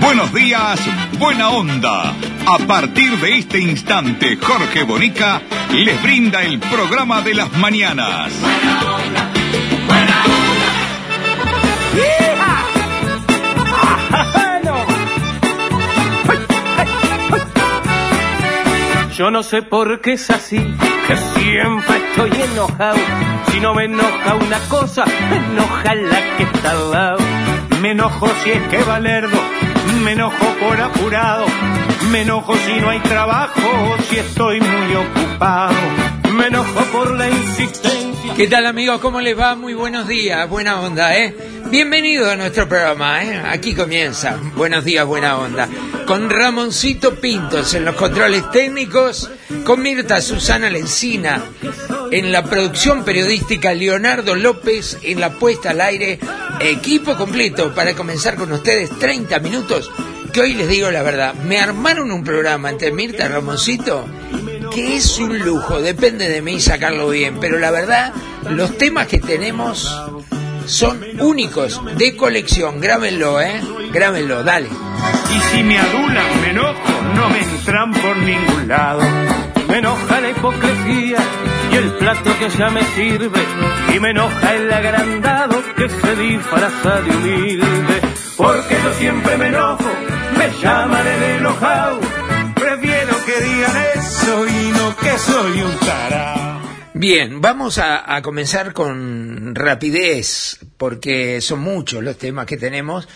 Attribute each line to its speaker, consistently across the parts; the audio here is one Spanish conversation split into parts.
Speaker 1: Buenos días, Buena Onda. A partir de este instante, Jorge Bonica les brinda el programa de las mañanas.
Speaker 2: Buena onda, buena
Speaker 3: Yo no sé por qué es así, que siempre estoy enojado. Si no me enoja una cosa, me enoja la que está al lado. Me enojo si es que Valerdo, me enojo por apurado. Me enojo si no hay trabajo, si estoy muy ocupado. Me enojo por la insistencia.
Speaker 4: ¿Qué tal amigos? ¿Cómo les va? Muy buenos días, buena onda, ¿eh? Bienvenido a nuestro programa, ¿eh? Aquí comienza, buenos días, buena onda. Con Ramoncito Pintos en los controles técnicos, con Mirta Susana Lencina en la producción periodística, Leonardo López en la puesta al aire, equipo completo para comenzar con ustedes 30 minutos, que hoy les digo la verdad, me armaron un programa entre Mirta Ramoncito que es un lujo, depende de mí sacarlo bien, pero la verdad, los temas que tenemos son únicos, de colección, grábenlo, ¿eh? Grábenlo, dale.
Speaker 3: Y si me adulan, me enojo, no me entran por ningún lado. Me enoja la hipocresía y el plato que ya me sirve. Y me enoja el agrandado que se disfraza de humilde. Porque yo siempre me enojo, me llaman el enojado. Prefiero que digan eso y no que soy un tarao.
Speaker 4: Bien, vamos a, a comenzar con rapidez, porque son muchos los temas que tenemos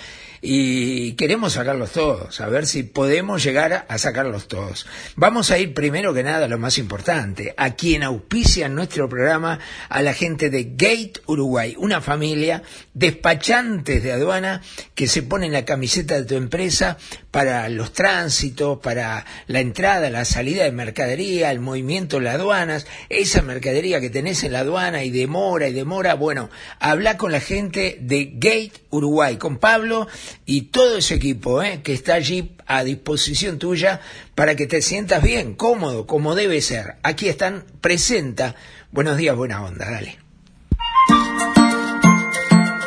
Speaker 4: y queremos sacarlos todos, a ver si podemos llegar a sacarlos todos. Vamos a ir primero que nada a lo más importante, a quien auspicia nuestro programa, a la gente de Gate Uruguay, una familia despachantes de aduana que se ponen la camiseta de tu empresa para los tránsitos, para la entrada, la salida de mercadería, el movimiento de las aduanas, esa mercadería que tenés en la aduana y demora y demora, bueno, habla con la gente de Gate Uruguay, con Pablo y todo ese equipo ¿eh? que está allí a disposición tuya para que te sientas bien, cómodo, como debe ser. Aquí están, presenta. Buenos días, buena onda, dale.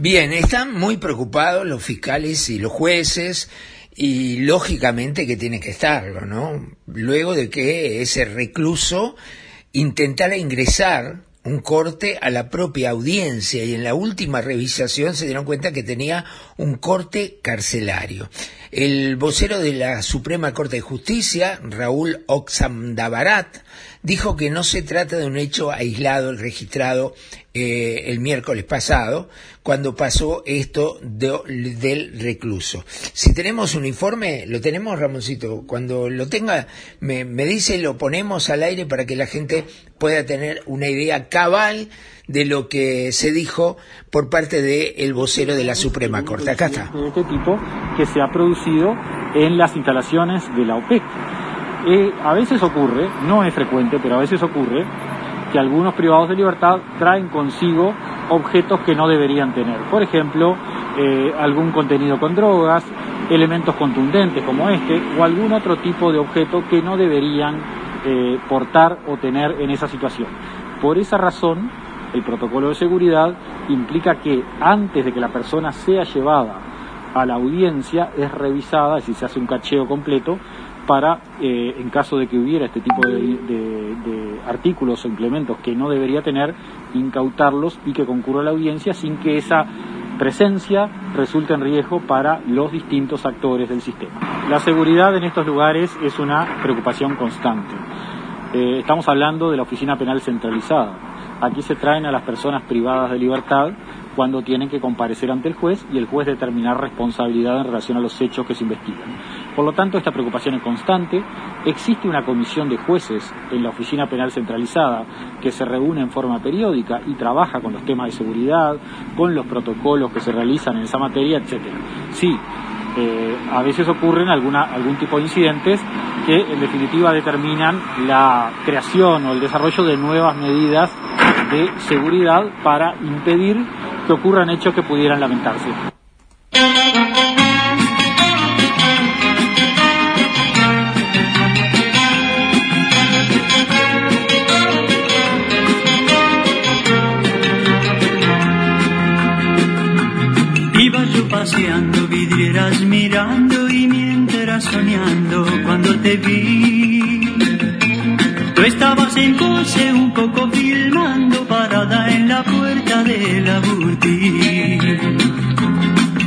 Speaker 4: Bien, están muy preocupados los fiscales y los jueces y lógicamente que tiene que estarlo, ¿no? Luego de que ese recluso intentara ingresar un corte a la propia audiencia y en la última revisación se dieron cuenta que tenía un corte carcelario. El vocero de la Suprema Corte de Justicia, Raúl Oxandabarat, dijo que no se trata de un hecho aislado, el registrado eh, el miércoles pasado, cuando pasó esto de- del recluso. Si tenemos un informe, lo tenemos, Ramoncito. Cuando lo tenga, me, me dice lo ponemos al aire para que la gente pueda tener una idea cabal de lo que se dijo por parte del vocero de la Suprema Corte. Acá está.
Speaker 5: de este tipo que se ha producido en las instalaciones de la OPEC. A veces ocurre, no es frecuente, pero a veces ocurre que algunos privados de libertad traen consigo objetos que no deberían tener. Por ejemplo, eh, algún contenido con drogas, elementos contundentes como este, o algún otro tipo de objeto que no deberían eh, portar o tener en esa situación. Por esa razón, el protocolo de seguridad implica que antes de que la persona sea llevada a la audiencia es revisada, decir, se hace un cacheo completo para, eh, en caso de que hubiera este tipo de, artículos o implementos que no debería tener, incautarlos y que concurra la audiencia sin que esa presencia resulte en riesgo para los distintos actores del sistema. La seguridad en estos lugares es una preocupación constante. Eh, estamos hablando de la oficina penal centralizada. Aquí se traen a las personas privadas de libertad cuando tienen que comparecer ante el juez y el juez determinar responsabilidad en relación a los hechos que se investigan. Por lo tanto, esta preocupación es constante. Existe una comisión de jueces en la Oficina Penal Centralizada que se reúne en forma periódica y trabaja con los temas de seguridad, con los protocolos que se realizan en esa materia, etcétera. Sí, eh, a veces ocurren alguna, algún tipo de incidentes que en definitiva determinan la creación o el desarrollo de nuevas medidas de seguridad para impedir que ocurran hechos que pudieran lamentarse.
Speaker 6: Te vi. Tú estabas en coche un poco filmando parada en la puerta de la boutique.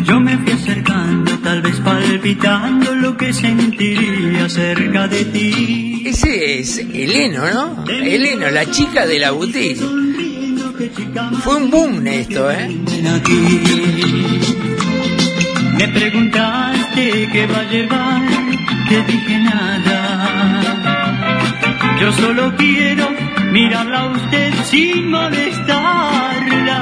Speaker 6: Yo me fui acercando, tal vez palpitando lo que sentiría cerca de ti.
Speaker 4: Ese es Eleno, ¿no? Eleno, la chica de la boutique. Fue un boom esto, ¿eh?
Speaker 6: Me preguntaste qué va a llevar, te dije nada. Yo solo quiero mirarla a usted sin molestarla.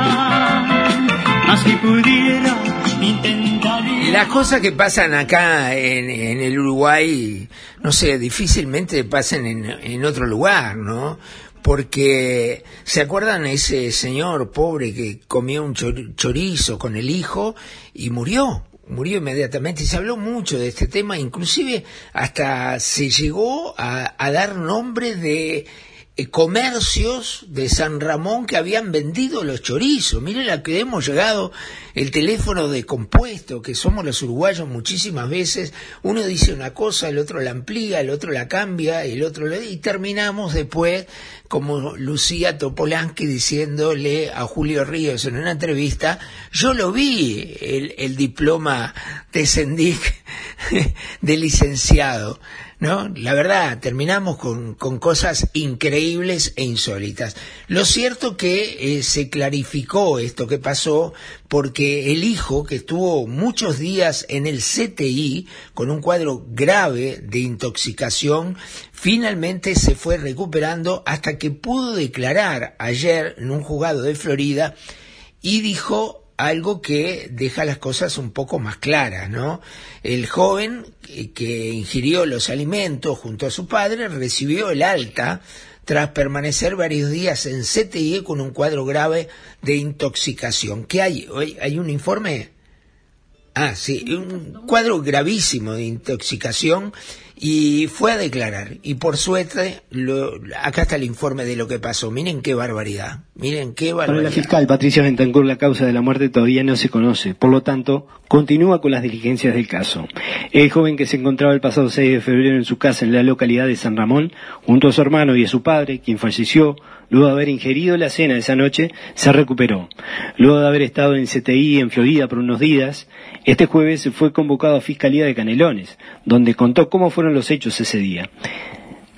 Speaker 6: Mas si pudiera, intentaría.
Speaker 4: Las cosas que pasan acá en, el Uruguay, no sé, difícilmente pasan en, en otro lugar, ¿no? Porque, ¿se acuerdan ese señor pobre que comió un chor- chorizo con el hijo y murió? Murió inmediatamente. Y se habló mucho de este tema, inclusive hasta se llegó a, a dar nombre de comercios de San Ramón que habían vendido los chorizos. Miren a que hemos llegado el teléfono de compuesto, que somos los uruguayos muchísimas veces. Uno dice una cosa, el otro la amplía, el otro la cambia, el otro le... y terminamos después como Lucía Topolansky diciéndole a Julio Ríos en una entrevista, yo lo vi, el, el diploma de Sendic de licenciado. ¿No? La verdad, terminamos con, con cosas increíbles e insólitas. Lo cierto que eh, se clarificó esto que pasó porque el hijo, que estuvo muchos días en el CTI con un cuadro grave de intoxicación, finalmente se fue recuperando hasta que pudo declarar ayer en un juzgado de Florida y dijo algo que deja las cosas un poco más claras, ¿no? El joven que- ingirió los alimentos junto a su padre recibió el alta tras permanecer varios días en CTI con un cuadro grave de intoxicación. ¿Qué hay? ¿Hay un informe? Ah, sí, un cuadro gravísimo de intoxicación y fue a declarar. Y por suerte, lo, acá está el informe de lo que pasó. Miren qué barbaridad. Miren qué
Speaker 7: Para
Speaker 4: barbaridad.
Speaker 7: la fiscal Patricia Bentancur la causa de la muerte todavía no se conoce, por lo tanto, continúa con las diligencias del caso. El joven que se encontraba el pasado 6 de febrero en su casa en la localidad de San Ramón, junto a su hermano y a su padre, quien falleció, luego de haber ingerido la cena esa noche, se recuperó. Luego de haber estado en CTI en Florida por unos días, este jueves fue convocado a Fiscalía de Canelones, donde contó cómo fueron los hechos ese día.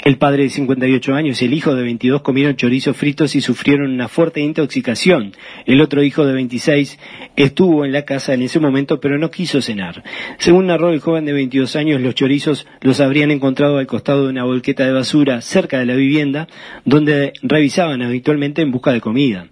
Speaker 7: El padre de 58 años y el hijo de 22 comieron chorizos fritos y sufrieron una fuerte intoxicación. El otro hijo de 26 estuvo en la casa en ese momento pero no quiso cenar. Según narró el joven de 22 años, los chorizos los habrían encontrado al costado de una volqueta de basura cerca de la vivienda donde revisaban habitualmente en busca de comida.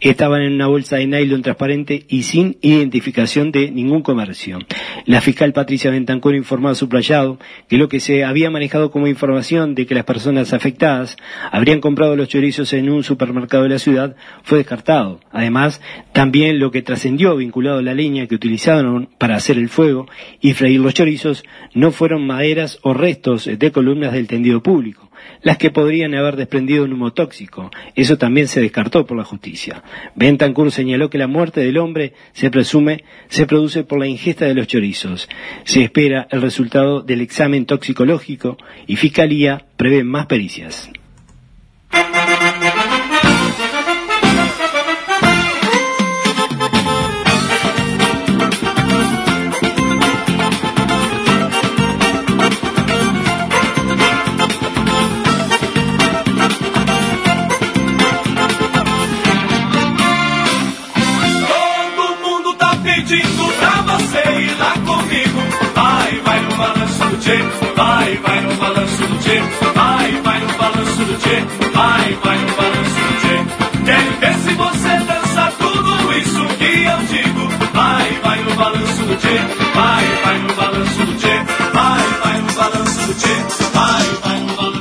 Speaker 7: Estaban en una bolsa de nylon transparente y sin identificación de ningún comercio. La fiscal Patricia Bentancur informó a su playado que lo que se había manejado como información que las personas afectadas habrían comprado los chorizos en un supermercado de la ciudad fue descartado. Además, también lo que trascendió vinculado a la leña que utilizaron para hacer el fuego y freír los chorizos no fueron maderas o restos de columnas del tendido público las que podrían haber desprendido un humo tóxico. Eso también se descartó por la justicia. Bentancur señaló que la muerte del hombre se presume se produce por la ingesta de los chorizos. Se espera el resultado del examen toxicológico y Fiscalía prevé más pericias.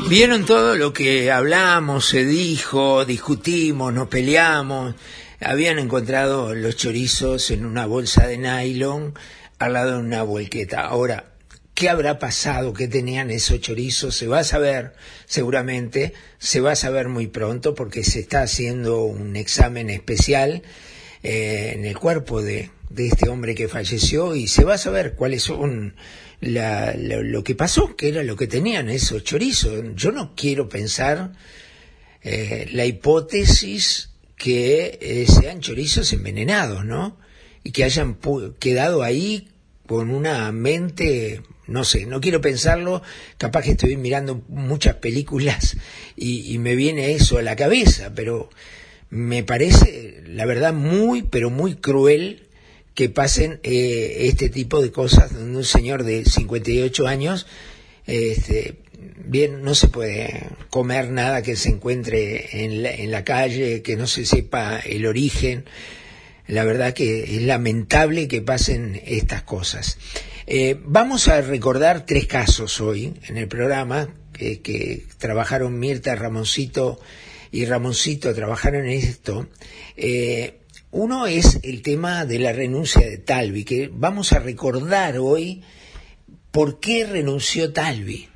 Speaker 4: Vieron todo lo que hablamos, se dijo, discutimos, nos peleamos. Habían encontrado los chorizos en una bolsa de nylon al lado de una volqueta. Ahora, ¿qué habrá pasado? ¿Qué tenían esos chorizos? Se va a saber, seguramente, se va a saber muy pronto porque se está haciendo un examen especial eh, en el cuerpo de, de este hombre que falleció y se va a saber cuáles son la- lo, que pasó, que era lo que tenían esos chorizos. Yo no quiero pensar eh, la hipótesis que eh, sean chorizos envenenados, ¿no? Y que hayan quedado ahí con una mente, no sé, no quiero pensarlo, capaz que estoy mirando muchas películas y me viene eso a la cabeza, pero me parece, la verdad, muy, pero muy cruel que pasen eh, este tipo de cosas donde un señor de 58 años este, bien, no se puede comer nada que se encuentre en la, calle, que no se sepa el origen. La verdad que es lamentable que pasen estas cosas. Eh, vamos a recordar tres casos hoy en el programa que, que trabajaron Mirta, Ramoncito y Ramoncito, trabajaron en esto. Eh, uno es el tema de la renuncia de Talvi, que vamos a recordar hoy ¿Por qué renunció Talvi?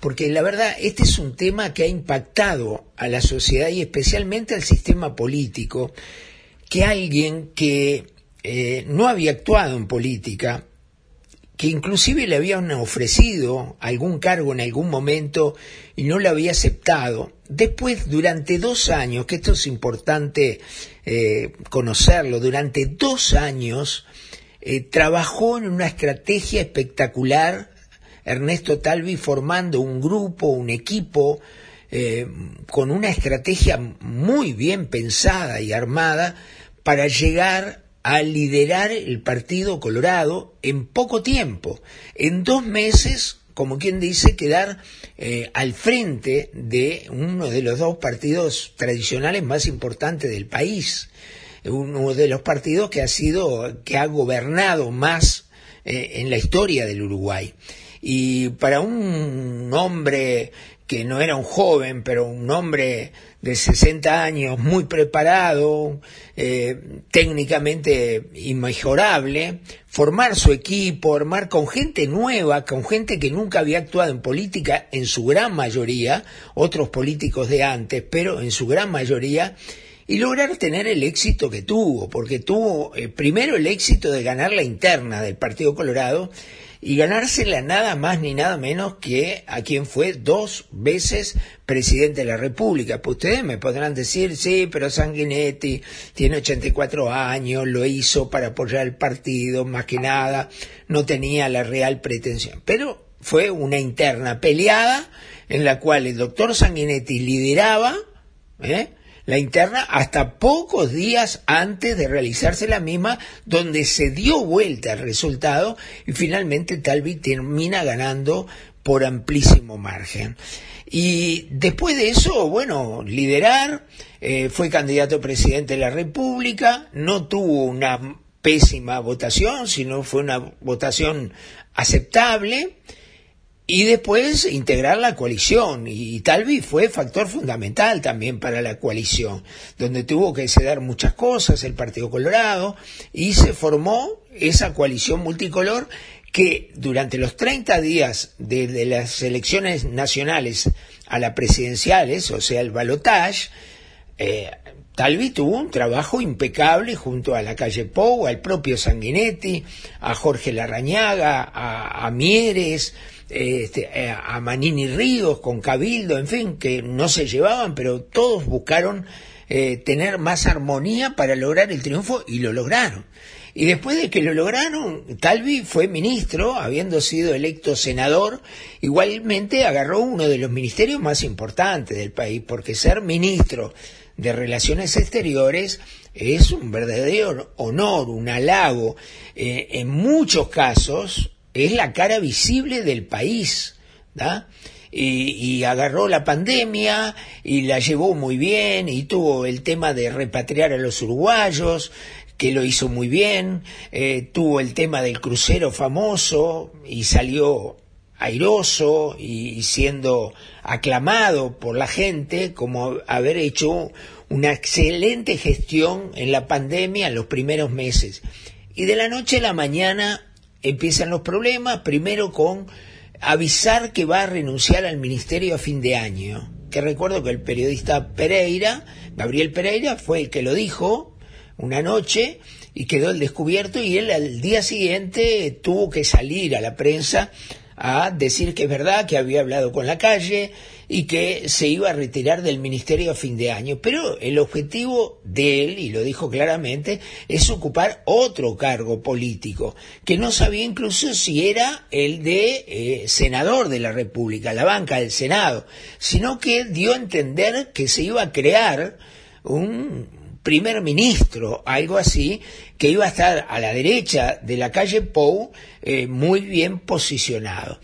Speaker 4: Porque la verdad, este es un tema que ha impactado a la sociedad y especialmente al sistema político, que alguien que eh, no había actuado en política, que inclusive le habían ofrecido algún cargo en algún momento y no lo había aceptado, después durante dos años, que esto es importante eh, conocerlo, durante dos años eh, trabajó en una estrategia espectacular, Ernesto Talvi formando un grupo, un equipo, eh, con una estrategia muy bien pensada y armada para llegar a liderar el Partido Colorado en poco tiempo, en dos meses, como quien dice, quedar eh, al frente de uno de los dos partidos tradicionales más importantes del país uno de los partidos que ha sido, que ha gobernado más eh, en la historia del Uruguay. Y para un hombre que no era un joven, pero un hombre de 60 años, muy preparado, eh, técnicamente inmejorable, formar su equipo, armar con gente nueva, con gente que nunca había actuado en política, en su gran mayoría, otros políticos de antes, pero en su gran mayoría, y lograr tener el éxito que tuvo, porque tuvo eh, primero el éxito de ganar la interna del Partido Colorado y ganársela nada más ni nada menos que a quien fue dos veces presidente de la República. Pues ustedes me podrán decir, sí, pero Sanguinetti tiene 84 años, lo hizo para apoyar el partido, más que nada, no tenía la real pretensión. Pero fue una interna peleada en la cual el doctor Sanguinetti lideraba, ¿eh? La interna hasta pocos días antes de realizarse la misma, donde se dio vuelta el resultado y finalmente Talvi termina ganando por amplísimo margen. Y después de eso, bueno, liderar, eh, fue candidato a presidente de la República, no tuvo una pésima votación, sino fue una votación aceptable, y después integrar la coalición. Y Talvi fue factor fundamental también para la coalición, donde tuvo que ceder muchas cosas el Partido Colorado y se formó esa coalición multicolor que durante los 30 días de, las elecciones nacionales a las presidenciales, o sea, el balotage, eh, Talvi tuvo un trabajo impecable junto a la calle Pou, al propio Sanguinetti, a Jorge Larrañaga, a, a Mieres, este, a Manini Ríos con Cabildo, en fin, que no se llevaban, pero todos buscaron eh, tener más armonía para lograr el triunfo y lo lograron. Y después de que lo lograron, Talvi fue ministro, habiendo sido electo senador, igualmente agarró uno de los ministerios más importantes del país, porque ser ministro de Relaciones Exteriores es un verdadero honor, un halago. Eh, en muchos casos es la cara visible del país. Y, y, agarró la pandemia y la llevó muy bien y tuvo el tema de repatriar a los uruguayos que lo hizo muy bien, eh, tuvo el tema del crucero famoso y salió airoso y siendo aclamado por la gente como haber hecho una excelente gestión en la pandemia en los primeros meses. Y de la noche a la mañana empiezan los problemas, primero con avisar que va a renunciar al ministerio a fin de año. Que recuerdo que el periodista Pereira, Gabriel Pereira, fue el que lo dijo una noche y quedó el descubierto y él al día siguiente tuvo que salir a la prensa a decir que es verdad, que había hablado con la calle y que se iba a retirar del ministerio a fin de año. Pero el objetivo de él, y lo dijo claramente, es ocupar otro cargo político, que no sabía incluso si era el de eh, senador de la República, la banca del Senado, sino que dio a entender que se iba a crear un primer ministro, algo así, que iba a estar a la derecha de la calle Pou, eh, muy bien posicionado.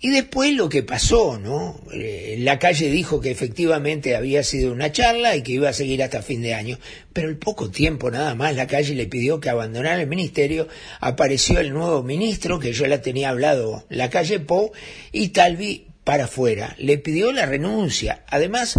Speaker 4: Y después lo que pasó, ¿no? Eh, la calle dijo que efectivamente había sido una charla y que iba a seguir hasta fin de año, pero el poco tiempo nada más la calle le pidió que abandonara el ministerio, apareció el nuevo ministro, que yo la tenía hablado, la calle Pou, y Talvi para afuera, le pidió la renuncia. Además,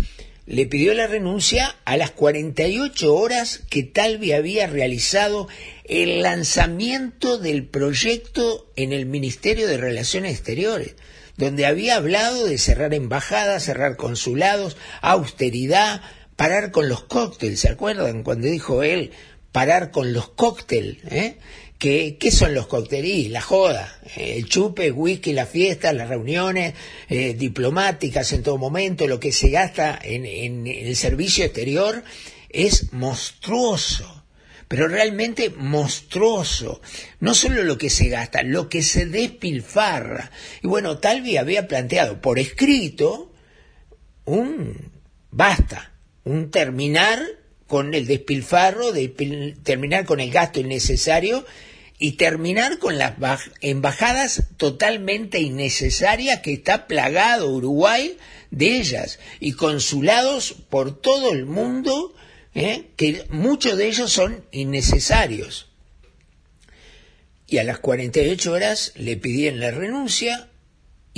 Speaker 4: le pidió la renuncia a las 48 horas que Talvi había realizado el lanzamiento del proyecto en el Ministerio de Relaciones Exteriores, donde había hablado de cerrar embajadas, cerrar consulados, austeridad, parar con los cócteles, ¿se acuerdan cuando dijo él parar con los cócteles? Eh? ¿Qué, son los cócteles? La joda, el chupe, el whisky, las fiestas, las reuniones eh, diplomáticas en todo momento, lo que se gasta en, en el servicio exterior es monstruoso, pero realmente monstruoso. No solo lo que se gasta, lo que se despilfarra. Y bueno, Talvi había planteado por escrito un basta, un terminar con el despilfarro, de terminar con el gasto innecesario y terminar con las embajadas totalmente innecesarias que está plagado Uruguay de ellas y consulados por todo el mundo ¿eh? que muchos de ellos son innecesarios. Y a las 48 horas le pidieron la renuncia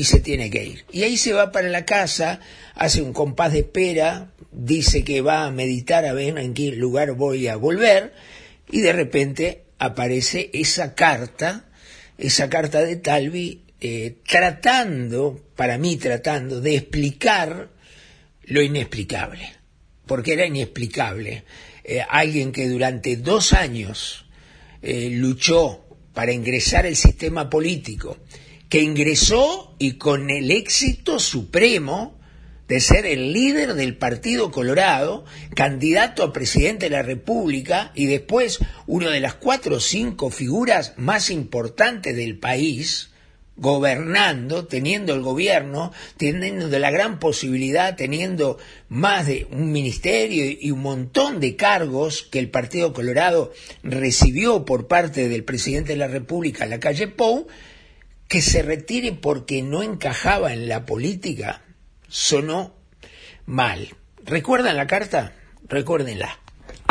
Speaker 4: y se tiene que ir. Y ahí se va para la casa, hace un compás de espera, dice que va a meditar a ver en qué lugar voy a volver y de repente aparece esa carta, esa carta de Talvi, eh, tratando, para mí tratando de explicar lo inexplicable, porque era inexplicable. Eh, alguien que durante dos años eh, luchó para ingresar al sistema político, que ingresó y con el éxito supremo de ser el líder del Partido Colorado, candidato a presidente de la República y después una de las cuatro o cinco figuras más importantes del país, gobernando, teniendo el gobierno, teniendo la gran posibilidad, teniendo más de un ministerio y un montón de cargos que el Partido Colorado recibió por parte del presidente de la República, la calle Pou, que se retire porque no encajaba en la política sonó mal. ¿Recuerdan la carta? Recuérdenla.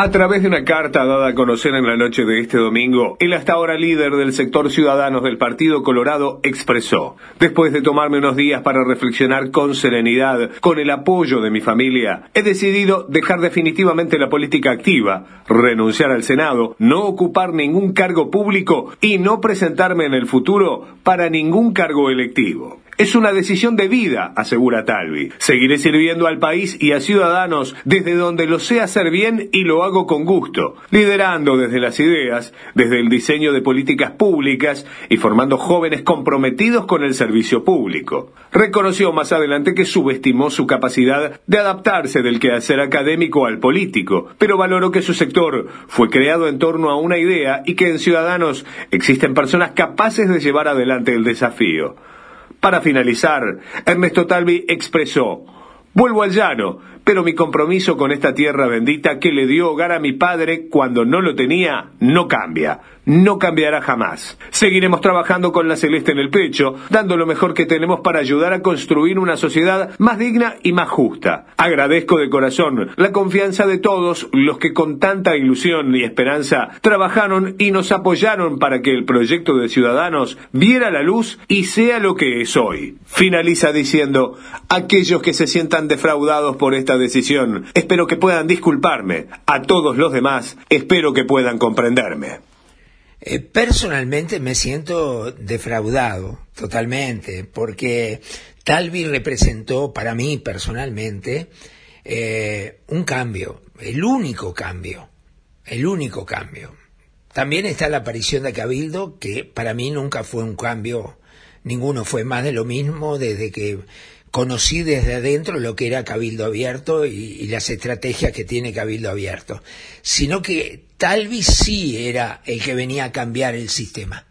Speaker 8: A través de una carta dada a conocer en la noche de este domingo, el hasta ahora líder del sector Ciudadanos del Partido Colorado expresó, después de tomarme unos días para reflexionar con serenidad, con el apoyo de mi familia, he decidido dejar definitivamente la política activa, renunciar al Senado, no ocupar ningún cargo público y no presentarme en el futuro para ningún cargo electivo. Es una decisión de vida, asegura Talvi. Seguiré sirviendo al país y a ciudadanos desde donde lo sé hacer bien y lo hago con gusto, liderando desde las ideas, desde el diseño de políticas públicas y formando jóvenes comprometidos con el servicio público. Reconoció más adelante que subestimó su capacidad de adaptarse del quehacer académico al político, pero valoró que su sector fue creado en torno a una idea y que en Ciudadanos existen personas capaces de llevar adelante el desafío. Para finalizar, Ernesto Talvi expresó, vuelvo al llano, pero mi compromiso con esta tierra bendita que le dio hogar a mi padre cuando no lo tenía no cambia no cambiará jamás. Seguiremos trabajando con la celeste en el pecho, dando lo mejor que tenemos para ayudar a construir una sociedad más digna y más justa. Agradezco de corazón la confianza de todos los que con tanta ilusión y esperanza trabajaron y nos apoyaron para que el proyecto de Ciudadanos viera la luz y sea lo que es hoy. Finaliza diciendo, aquellos que se sientan defraudados por esta decisión, espero que puedan disculparme. A todos los demás, espero que puedan comprenderme.
Speaker 4: Eh, personalmente me siento defraudado totalmente, porque Talvi representó para mí personalmente eh, un cambio, el único cambio, el único cambio. También está la aparición de Cabildo, que para mí nunca fue un cambio, ninguno fue más de lo mismo desde que conocí desde adentro lo que era Cabildo Abierto y, las estrategias que tiene Cabildo Abierto, sino que Talvi sí era el que venía a cambiar el sistema.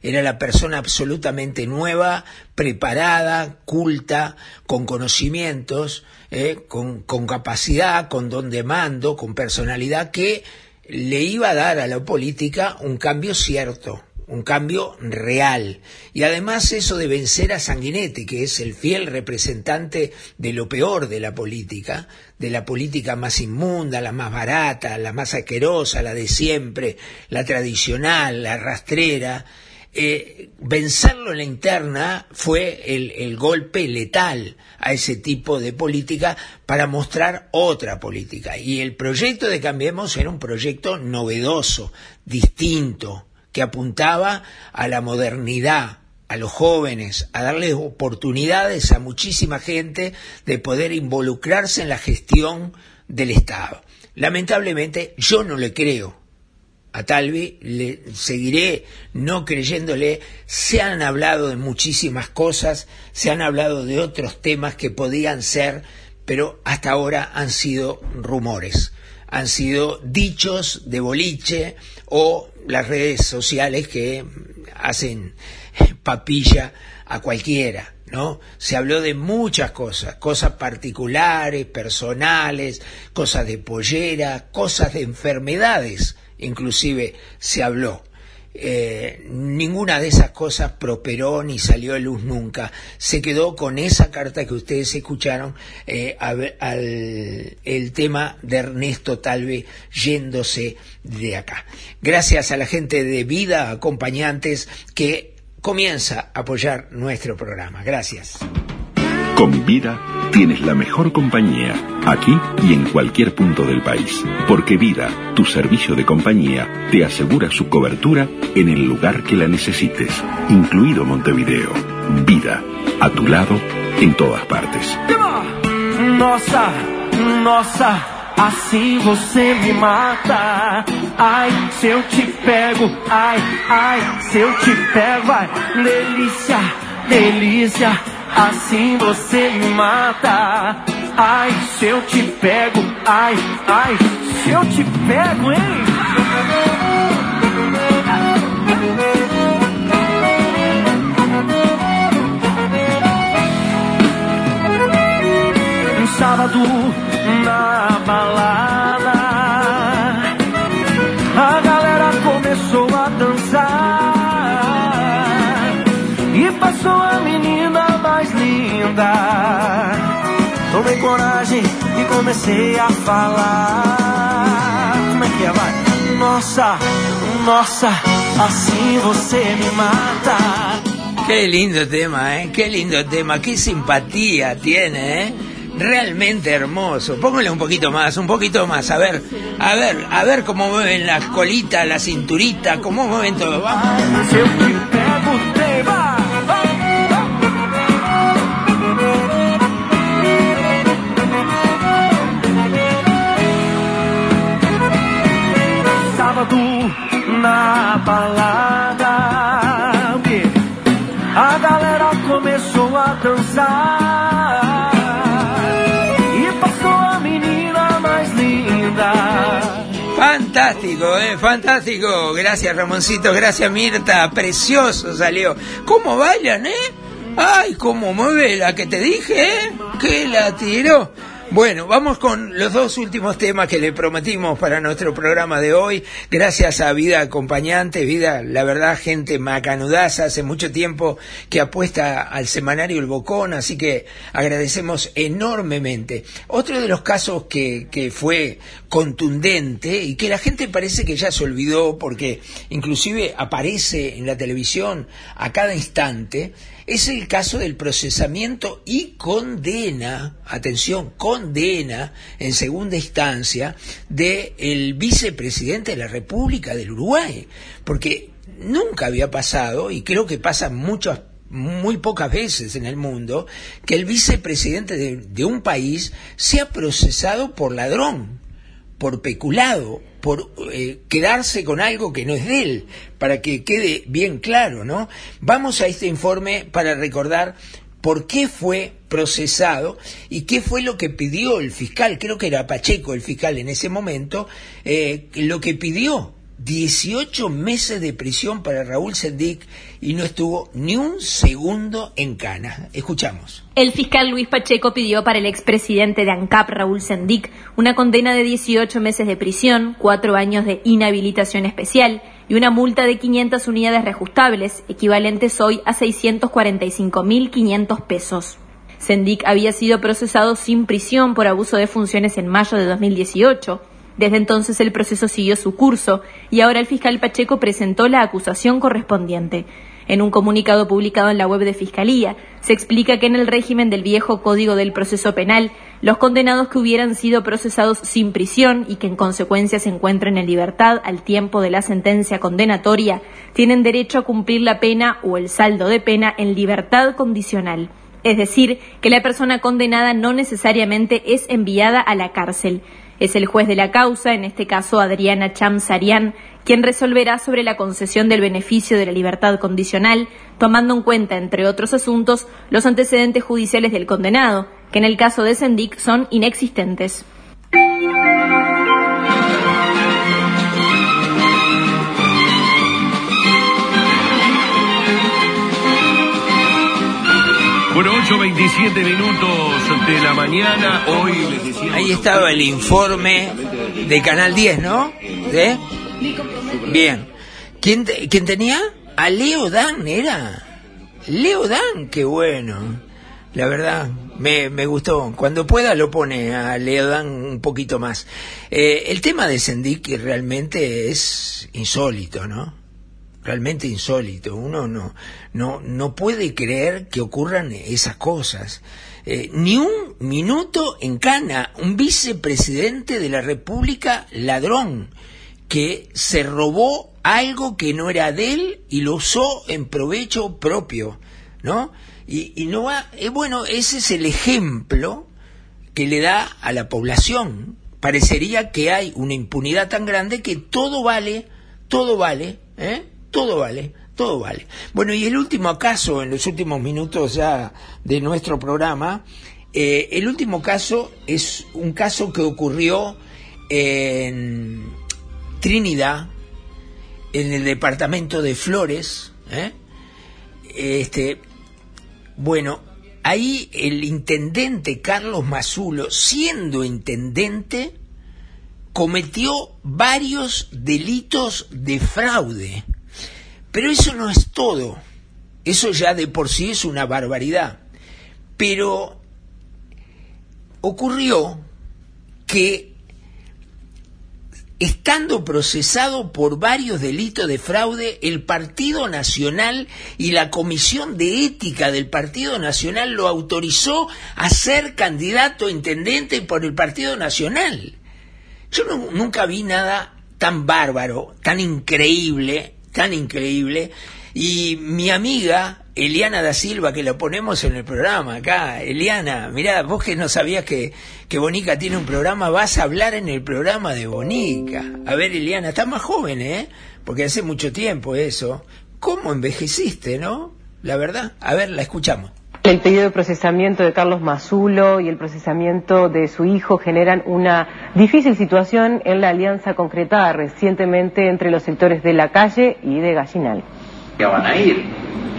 Speaker 4: Era la persona absolutamente nueva, preparada, culta, con conocimientos, eh, con, con capacidad, con don de mando, con personalidad, que le iba a dar a la política un cambio cierto, un cambio real. Y además eso de vencer a Sanguinetti, que es el fiel representante de lo peor de la política, de la política más inmunda, la más barata, la más asquerosa, la de siempre, la tradicional, la rastrera, eh, vencerlo en la interna fue el, el, golpe letal a ese tipo de política para mostrar otra política. Y el proyecto de Cambiemos era un proyecto novedoso, distinto, que apuntaba a la modernidad, a los jóvenes, a darles oportunidades a muchísima gente de poder involucrarse en la gestión del Estado. Lamentablemente yo no le creo a Talvi, le seguiré no creyéndole, se han hablado de muchísimas cosas, se han hablado de otros temas que podían ser, pero hasta ahora han sido rumores, han sido dichos de boliche o las redes sociales que hacen papilla a cualquiera, ¿no? Se habló de muchas cosas, cosas particulares, personales, cosas de pollera, cosas de enfermedades, inclusive se habló. Eh, ninguna de esas cosas prosperó ni salió a luz nunca. Se quedó con esa carta que ustedes escucharon eh, al el tema de Ernesto Talve yéndose de acá. Gracias a la gente de Vida Acompañantes que comienza a apoyar nuestro programa. Gracias.
Speaker 9: Con Vida tienes la mejor compañía, aquí y en cualquier punto del país. Porque Vida, tu servicio de compañía, te asegura su cobertura en el lugar que la necesites, incluido Montevideo. Vida, a tu lado, en todas partes.
Speaker 2: Nossa, nossa, você me mata. Se eu te pego, ai, ai, se eu te pego, ai, delícia, delícia. Assim você me mata. Ai, se eu te pego, ai, ai, se eu te pego, hein? Um sábado na balada, a galera começou a dançar e passou a menina mais linda. Tomei coragem e comecei a falar. Como é que é, vai? Nossa, nossa, assim você me mata.
Speaker 4: Qué lindo tema, ¿eh? Qué lindo tema, qué simpatía tiene, ¿eh? Realmente hermoso. Póngale un poquito más, un poquito más. A ver, a ver, a ver cómo mueven las colitas, la cinturita, cómo mueven todo. Vamos. Fantástico, ¿eh? Fantástico. Gracias, Ramoncito. Gracias, Mirta. Precioso salió. ¿Cómo bailan, eh? Ay, cómo mueve la que te dije, ¿eh? Que la tiró. Bueno, vamos con los dos últimos temas que le prometimos para nuestro programa de hoy. Gracias a Vida Acompañante, Vida, la verdad, gente macanudaza, hace mucho tiempo que apuesta al semanario El Bocón, así que agradecemos enormemente. Otro de los casos que, que fue contundente y que la gente parece que ya se olvidó porque inclusive aparece en la televisión a cada instante, es el caso del procesamiento y condena, atención, condena en segunda instancia del el vicepresidente de la República del Uruguay, porque nunca había pasado, y creo que pasa muchas muy pocas veces en el mundo, que el vicepresidente de, de un país sea procesado por ladrón, por peculado, por eh, quedarse con algo que no es de él, para que quede bien claro, ¿no? Vamos a este informe para recordar por qué fue procesado y qué fue lo que pidió el fiscal, creo que era Pacheco el fiscal en ese momento, eh, lo que pidió 18 meses de prisión para Raúl Sendic y no estuvo ni un segundo en cana. Escuchamos.
Speaker 10: El fiscal Luis Pacheco pidió para el expresidente de ANCAP, Raúl Sendic, una condena de 18 meses de prisión, cuatro años de inhabilitación especial y una multa de 500 unidades reajustables, equivalentes hoy a 645.500 pesos. Sendic había sido procesado sin prisión por abuso de funciones en mayo de 2018 desde entonces el proceso siguió su curso y ahora el fiscal Pacheco presentó la acusación correspondiente. En un comunicado publicado en la web de Fiscalía, se explica que en el régimen del viejo Código del Proceso Penal, los condenados que hubieran sido procesados sin prisión y que en consecuencia se encuentren en libertad al tiempo de la sentencia condenatoria, tienen derecho a cumplir la pena o el saldo de pena en libertad condicional. Es decir, que la persona condenada no necesariamente es enviada a la cárcel, es el juez de la causa, en este caso Adriana Chamsarian, quien resolverá sobre la concesión del beneficio de la libertad condicional, tomando en cuenta, entre otros asuntos, los antecedentes judiciales del condenado, que en el caso de Sendic son inexistentes.
Speaker 8: Bueno, 8.27 minutos de la mañana. Hoy les decía.
Speaker 4: Ahí estaba el informe de Canal 10, ¿no? ¿De? Bien. ¿Quién, te- quién tenía? A Leo Dan, era. Leo Dan, qué bueno. La verdad, me, me gustó. Cuando pueda lo pone a Leo Dan un poquito más. Eh, el tema de Sendik realmente es insólito, ¿no? realmente insólito. Uno no, no, no puede creer que ocurran esas cosas. Eh, ni un minuto en cana, un vicepresidente de la República ladrón que se robó algo que no era de él y lo usó en provecho propio, ¿no? Y, no va, eh, bueno, ese es el ejemplo que le da a la población. Parecería que hay una impunidad tan grande que todo vale, todo vale, ¿eh? Todo vale, todo vale. Bueno, y el último caso, en los últimos minutos ya de nuestro programa, eh, el último caso es un caso que ocurrió en Trinidad, en el departamento de Flores, ¿eh? Este, bueno, ahí el intendente Carlos Mazulo, siendo intendente, cometió varios delitos de fraude. Pero eso no es todo. Eso ya de por sí es una barbaridad. Pero ocurrió que estando procesado por varios delitos de fraude, el Partido Nacional y la Comisión de Ética del Partido Nacional lo autorizó a ser candidato a intendente por el Partido Nacional. Yo nunca vi nada tan bárbaro, tan increíble, tan increíble. Y mi amiga Eliana da Silva, que la ponemos en el programa acá, Eliana, mirá, vos que no sabías que, que Bonica tiene un programa, vas a hablar en el programa de Bonica. A ver, Eliana, estás más joven, ¿eh? Porque hace mucho tiempo eso. ¿Cómo envejeciste, no? La verdad. A ver, la escuchamos.
Speaker 11: El pedido de procesamiento de Carlos Mazulo y el procesamiento de su hijo generan una difícil situación en la alianza concretada recientemente entre los sectores de la calle y de Gallinal.
Speaker 12: que van a ir.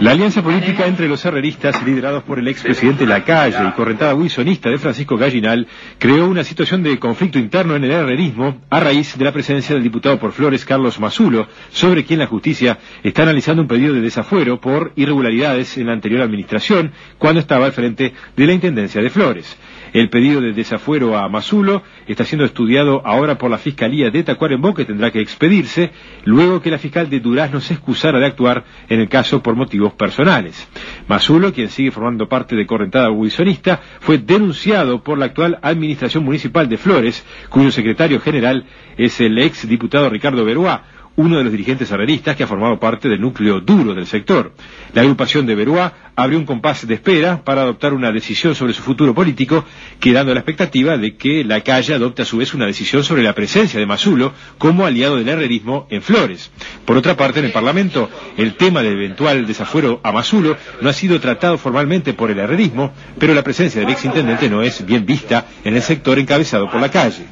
Speaker 12: La alianza política entre los herreristas, liderados por el expresidente Lacalle y correntada wilsonista de Francisco Gallinal, creó una situación de conflicto interno en el herrerismo a raíz de la presencia del diputado por Flores Carlos Mazulo, sobre quien la justicia está analizando un pedido de desafuero por irregularidades en la anterior administración, cuando estaba al frente de la Intendencia de Flores. El pedido de desafuero a Mazulo está siendo estudiado ahora por la Fiscalía de Tacuarembó, que tendrá que expedirse, luego que la fiscal de Durazno se excusara de actuar en el caso por motivos personales. Mazulo, quien sigue formando parte de Correntada Wilsonista, fue denunciado por la actual Administración Municipal de Flores, cuyo secretario general es el ex diputado Ricardo Beruá, uno de los dirigentes herreristas que ha formado parte del núcleo duro del sector. La agrupación de Beruá abrió un compás de espera para adoptar una decisión sobre su futuro político, quedando la expectativa de que la calle adopte a su vez una decisión sobre la presencia de Mazulo como aliado del herrerismo en Flores. Por otra parte, en el Parlamento, el tema del eventual desafuero a Mazulo no ha sido tratado formalmente por el herrerismo, pero la presencia del exintendente no es bien vista en el sector encabezado por la calle.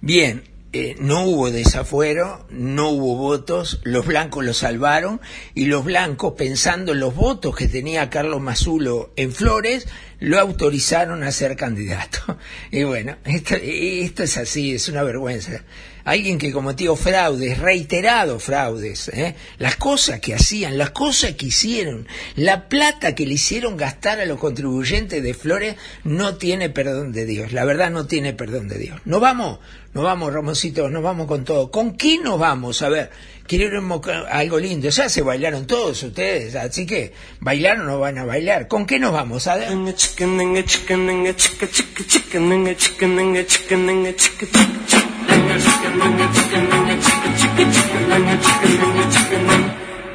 Speaker 4: Bien, eh, no hubo desafuero, no hubo votos, los blancos lo salvaron y los blancos, pensando en los votos que tenía Carlos Mazulo en Flores, lo autorizaron a ser candidato. Y bueno, esto, esto es así, es una vergüenza alguien que cometió fraudes, reiterados fraudes, ¿eh? las cosas que hacían, las cosas que hicieron, la plata que le hicieron gastar a los contribuyentes de Flores, no tiene perdón de Dios, la verdad no tiene perdón de Dios. No vamos, no vamos, Ramosito, nos vamos con todo. ¿Con quién nos vamos? A ver, quiero algo lindo. Ya se bailaron todos ustedes, así que bailaron o no van a bailar. ¿Con qué nos vamos? A ver.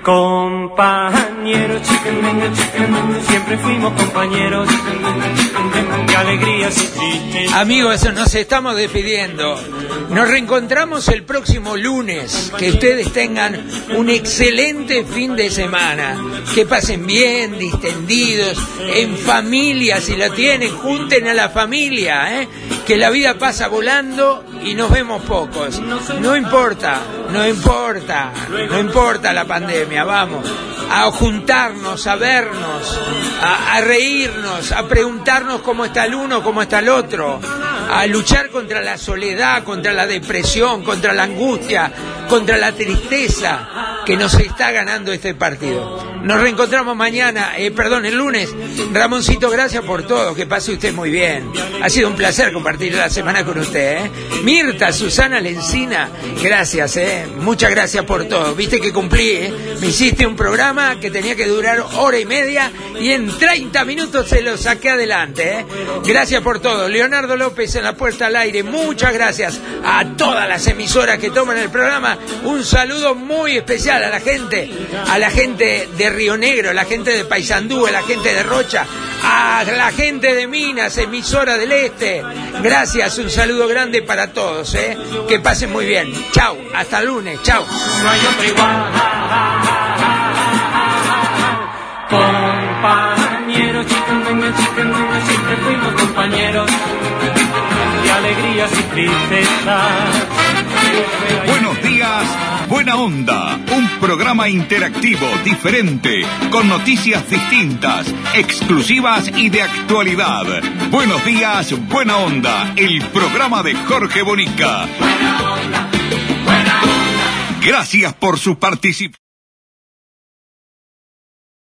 Speaker 3: Compañeros, siempre fuimos compañeros.
Speaker 4: Amigos, nos estamos despidiendo. Nos reencontramos el próximo lunes. Que ustedes tengan un excelente fin de semana. Que pasen bien, distendidos, en familia, si la tienen, junten a la familia, ¿eh? que la vida pasa volando y nos vemos pocos. No importa, no importa, no importa la pandemia, vamos a juntarnos, a vernos, a, reírnos, a preguntarnos cómo está el uno, cómo está el otro, a luchar contra la soledad, contra la depresión, contra la angustia, contra la tristeza que nos está ganando este partido. Nos reencontramos mañana, eh, perdón, el lunes. Ramoncito, gracias por todo, que pase usted muy bien. Ha sido un placer compartir la semana con usted. Eh. Mirta, Susana Lencina, gracias, eh. muchas gracias por todo. Viste que cumplí, eh. me hiciste un programa que tenía que durar hora y media y en 30 minutos se lo saqué adelante. Eh. Gracias por todo. Leonardo López en la puerta al aire, muchas gracias a todas las emisoras que toman el programa. Un saludo muy especial a la gente, a la gente de Río Negro, a la gente de Paysandú, a la gente de Rocha, a la gente de Minas, emisora del Este. Gracias, un saludo grande para todos, ¿eh? que pasen muy bien. Chao, hasta el lunes, chao.
Speaker 3: No hay otro igual. Compañeros, siempre fuimos compañeros de alegrías y tristezas.
Speaker 1: Buenos días, buena onda. Un programa interactivo, diferente, con noticias distintas, exclusivas y de actualidad. Buenos días, buena onda. El programa de Jorge Bonica. Gracias por su participación.